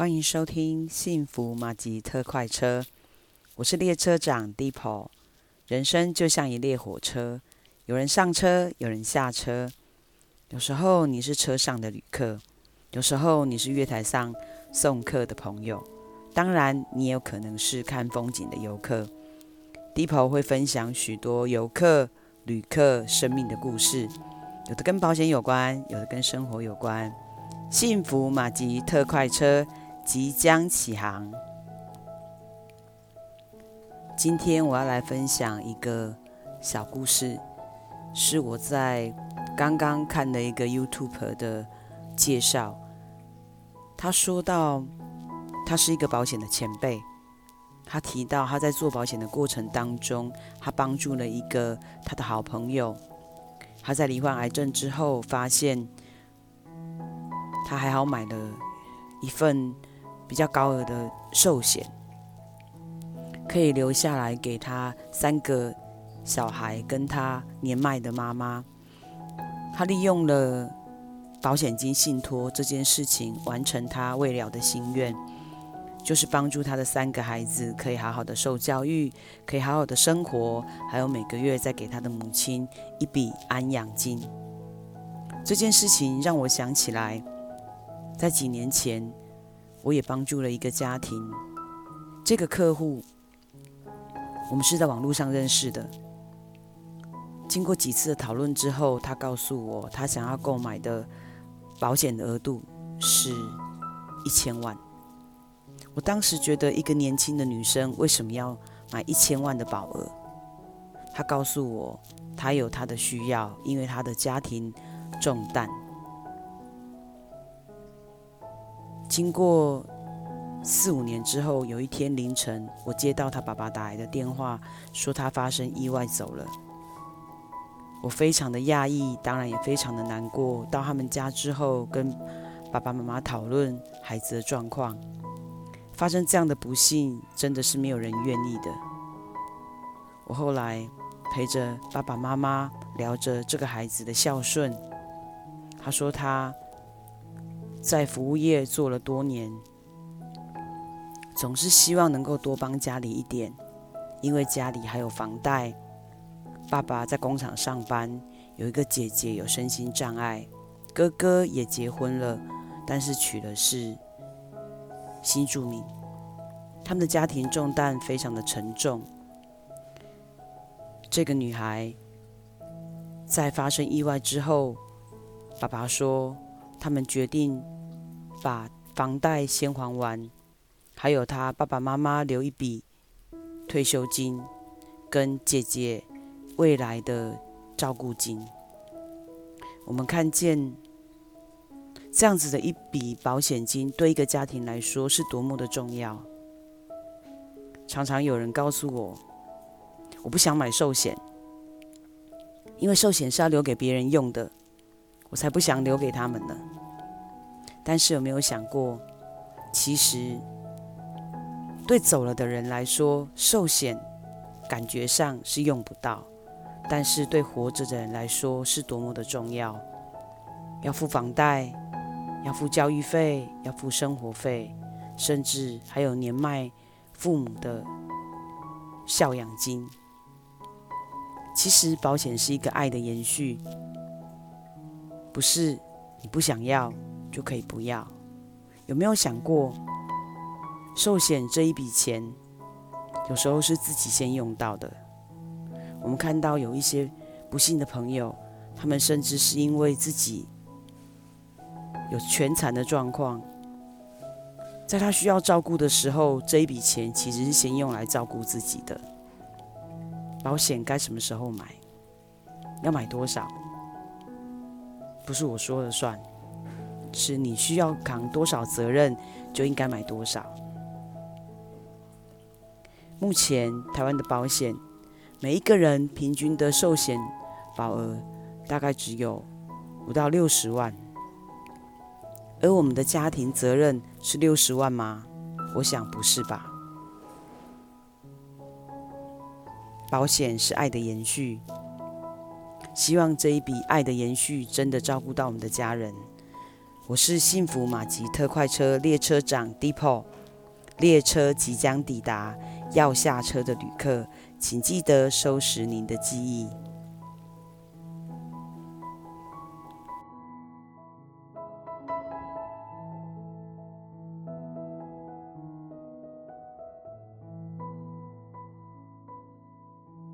欢迎收听幸福马吉特快车，我是列车长 Deepo。人生就像一列火车，有人上车，有人下车。有时候你是车上的旅客，有时候你是月台上送客的朋友，当然你也有可能是看风景的游客。Deepo 会分享许多游客、旅客生命的故事，有的跟保险有关，有的跟生活有关。幸福马吉特快车。即将起航。今天我要来分享一个小故事，是我在刚刚看的一个 YouTube 的介绍。他说到，他是一个保险的前辈，他提到他在做保险的过程当中，他帮助了一个他的好朋友，他在罹患癌症之后，发现他还好买了一份。比较高额的寿险，可以留下来给他三个小孩跟他年迈的妈妈。他利用了保险金信托这件事情，完成他未了的心愿，就是帮助他的三个孩子可以好好的受教育，可以好好的生活，还有每个月再给他的母亲一笔安养金。这件事情让我想起来，在几年前。我也帮助了一个家庭，这个客户我们是在网络上认识的。经过几次的讨论之后，他告诉我，他想要购买的保险额度是一千万。我当时觉得，一个年轻的女生为什么要买一千万的保额？他告诉我，他有他的需要，因为他的家庭重担。经过四五年之后，有一天凌晨，我接到他爸爸打来的电话，说他发生意外走了。我非常的讶异，当然也非常的难过。到他们家之后，跟爸爸妈妈讨论孩子的状况，发生这样的不幸，真的是没有人愿意的。我后来陪着爸爸妈妈聊着这个孩子的孝顺，他说他。在服务业做了多年，总是希望能够多帮家里一点，因为家里还有房贷。爸爸在工厂上班，有一个姐姐有身心障碍，哥哥也结婚了，但是娶的是新住民。他们的家庭重担非常的沉重。这个女孩在发生意外之后，爸爸说。他们决定把房贷先还完，还有他爸爸妈妈留一笔退休金，跟姐姐未来的照顾金。我们看见这样子的一笔保险金，对一个家庭来说是多么的重要。常常有人告诉我，我不想买寿险，因为寿险是要留给别人用的。我才不想留给他们呢。但是有没有想过，其实对走了的人来说，寿险感觉上是用不到，但是对活着的人来说是多么的重要。要付房贷，要付教育费，要付生活费，甚至还有年迈父母的孝养金。其实保险是一个爱的延续。不是你不想要就可以不要。有没有想过，寿险这一笔钱，有时候是自己先用到的。我们看到有一些不幸的朋友，他们甚至是因为自己有全残的状况，在他需要照顾的时候，这一笔钱其实是先用来照顾自己的。保险该什么时候买？要买多少？不是我说了算，是你需要扛多少责任，就应该买多少。目前台湾的保险，每一个人平均的寿险保额大概只有五到六十万，而我们的家庭责任是六十万吗？我想不是吧。保险是爱的延续。希望这一笔爱的延续真的照顾到我们的家人。我是幸福马吉特快车列车长 Depot，列车即将抵达，要下车的旅客，请记得收拾您的记忆。